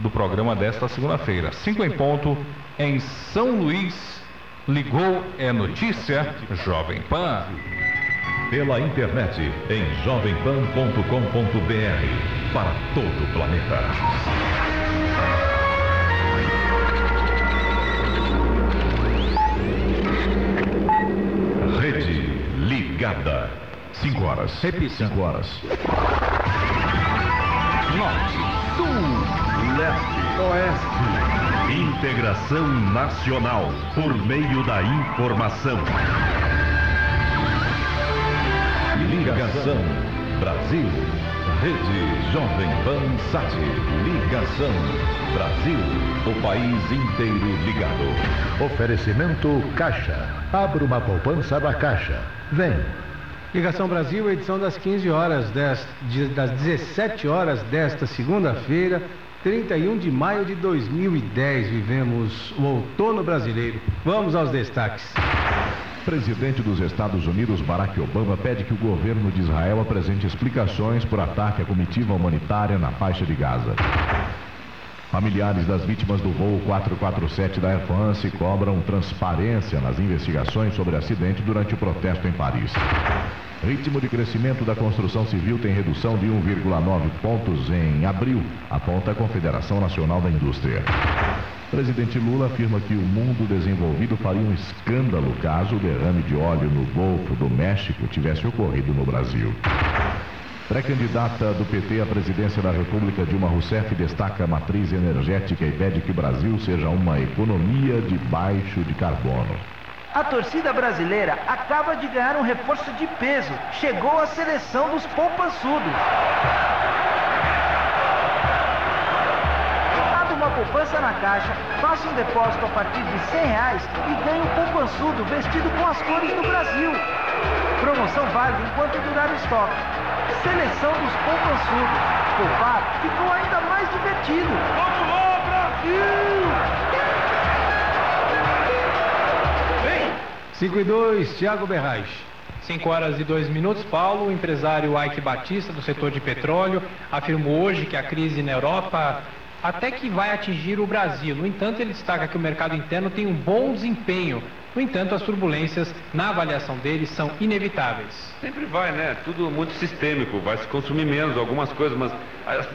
do programa desta segunda-feira. 5 em ponto, em São Luís. Ligou é notícia Jovem Pan. Pela internet em jovempan.com.br para todo o planeta. Rede ligada. 5 horas. Repita. 5 horas. Norte, Sul, Leste. Oeste. Integração nacional por meio da informação. Ligação Brasil. Rede Jovem Pan Sat. Ligação Brasil. O país inteiro ligado. Oferecimento Caixa. Abra uma poupança da Caixa. Vem. Ligação Brasil, edição das 15 horas, des- de- das 17 horas desta segunda-feira, 31 de maio de 2010. Vivemos o outono brasileiro. Vamos aos destaques. Presidente dos Estados Unidos, Barack Obama, pede que o governo de Israel apresente explicações por ataque à comitiva humanitária na faixa de Gaza. Familiares das vítimas do voo 447 da Air France cobram transparência nas investigações sobre acidente durante o protesto em Paris. Ritmo de crescimento da construção civil tem redução de 1,9 pontos em abril, aponta a Confederação Nacional da Indústria. Presidente Lula afirma que o mundo desenvolvido faria um escândalo caso o derrame de óleo no Golfo do México tivesse ocorrido no Brasil. Pré-candidata do PT à presidência da República, Dilma Rousseff, destaca a matriz energética e pede que o Brasil seja uma economia de baixo de carbono. A torcida brasileira acaba de ganhar um reforço de peso. Chegou a seleção dos poupançudos. Abra uma poupança na caixa, faça um depósito a partir de 100 reais e ganhe um poupançudo vestido com as cores do Brasil. Promoção válida enquanto durar o estoque. Seleção dos poupançudos. Poupar ficou ainda mais divertido. Vamos lá, Brasil! 5 e 2, Tiago Berrais. 5 horas e 2 minutos, Paulo, o empresário Ike Batista, do setor de petróleo, afirmou hoje que a crise na Europa até que vai atingir o Brasil. No entanto, ele destaca que o mercado interno tem um bom desempenho. No entanto, as turbulências, na avaliação dele, são inevitáveis. Sempre vai, né? Tudo muito sistêmico, vai se consumir menos algumas coisas, mas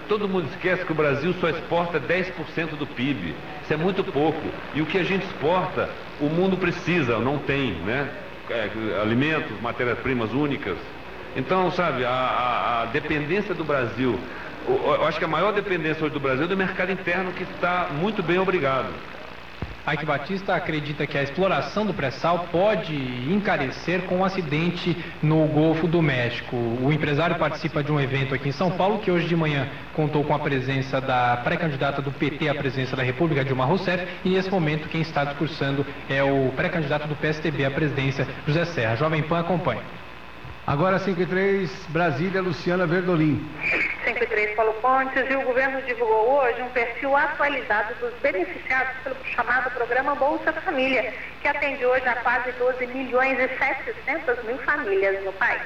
todo mundo esquece que o Brasil só exporta 10% do PIB. Isso é muito pouco. E o que a gente exporta, o mundo precisa, não tem, né? É, alimentos, matérias-primas únicas. Então, sabe, a, a- a dependência do Brasil, eu acho que a maior dependência hoje do Brasil é do mercado interno que está muito bem obrigado. Ike Batista acredita que a exploração do pré-sal pode encarecer com um acidente no Golfo do México. O empresário participa de um evento aqui em São Paulo que hoje de manhã contou com a presença da pré-candidata do PT à presidência da República, Dilma Rousseff, e nesse momento quem está discursando é o pré-candidato do PSTB à presidência, José Serra. Jovem Pan acompanha. Agora 5 e 3, Brasília, Luciana Verdolim. 53 Paulo Pontes e o governo divulgou hoje um perfil atualizado dos beneficiados pelo chamado programa Bolsa Família, que atende hoje a quase 12 milhões e 700 mil famílias no país.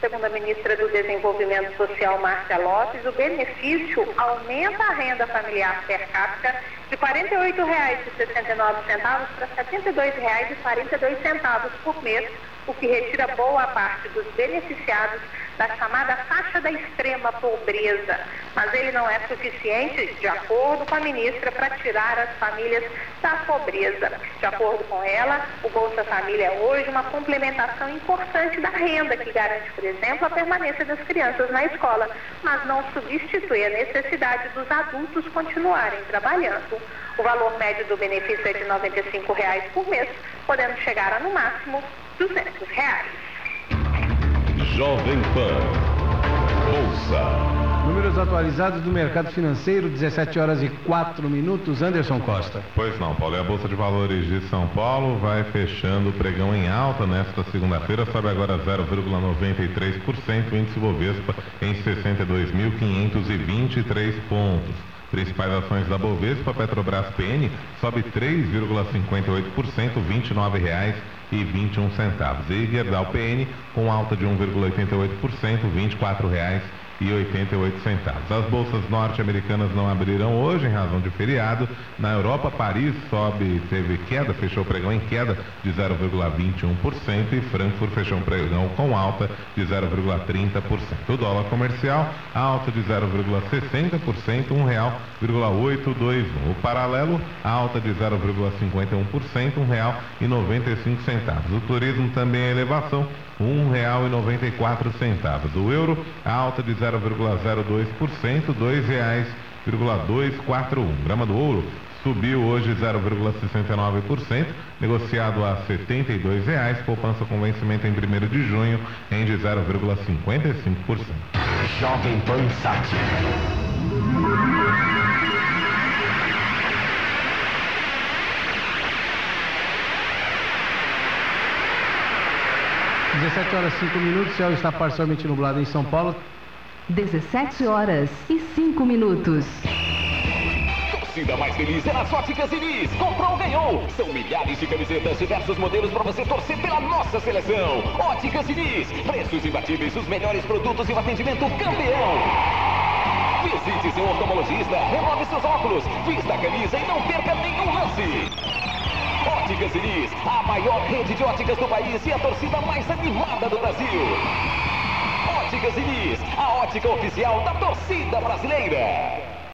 Segundo a ministra do Desenvolvimento Social, Márcia Lopes, o benefício aumenta a renda familiar per capita de R$ 48,69 para R$ 72,42 por mês, o que retira boa parte dos beneficiados da chamada faixa da extrema pobreza. Mas ele não é suficiente, de acordo com a ministra, para tirar as famílias da pobreza. De acordo com ela, o Bolsa Família é hoje uma complementação importante da renda, que garante, por exemplo, a permanência das crianças na escola, mas não substitui a necessidade dos adultos continuarem trabalhando. O valor médio do benefício é de 95 reais por mês, podendo chegar a, no máximo, 200 reais. Jovem Pan. Bolsa. Números atualizados do mercado financeiro, 17 horas e 4 minutos. Anderson Costa. Pois não, Paulo. E a Bolsa de Valores de São Paulo vai fechando o pregão em alta nesta segunda-feira, sobe agora 0,93%, o índice Bovespa em 62.523 pontos. Principais ações da Bovespa, Petrobras PN sobe 3,58%, R$ 29,21. E Gerdau PN com alta de 1,88%, R$ centavos. As bolsas norte-americanas não abriram hoje em razão de feriado. Na Europa, Paris sobe, teve queda, fechou o pregão em queda de 0,21% e Frankfurt fechou um pregão com alta de 0,30%. O dólar comercial alta de 0,60%, R$ 1,821. O paralelo alta de 0,51%, R$ 1,95. O turismo também é elevação R$ 1,94. O euro, alta de 0,02%, R$ 2,241. Grama do ouro subiu hoje 0,69%, negociado a R$ 72,00, poupança com vencimento em 1 de junho em de 0,55%. Jovem Pan Sat. 17 horas 5 minutos, o céu está parcialmente nublado em São Paulo. 17 horas e 5 minutos. Torcida mais feliz é nas Óticas Iris. Comprou, ganhou. São milhares de camisetas, diversos modelos para você torcer pela nossa seleção. Óticas Iris. Preços imbatíveis, os melhores produtos e o atendimento campeão. Visite seu oftalmologista, renove seus óculos, vista a camisa e não perca nenhum lance. Óticas Diniz, a maior rede de óticas do país e a torcida mais animada do Brasil. Óticas Diniz, a ótica oficial da torcida brasileira.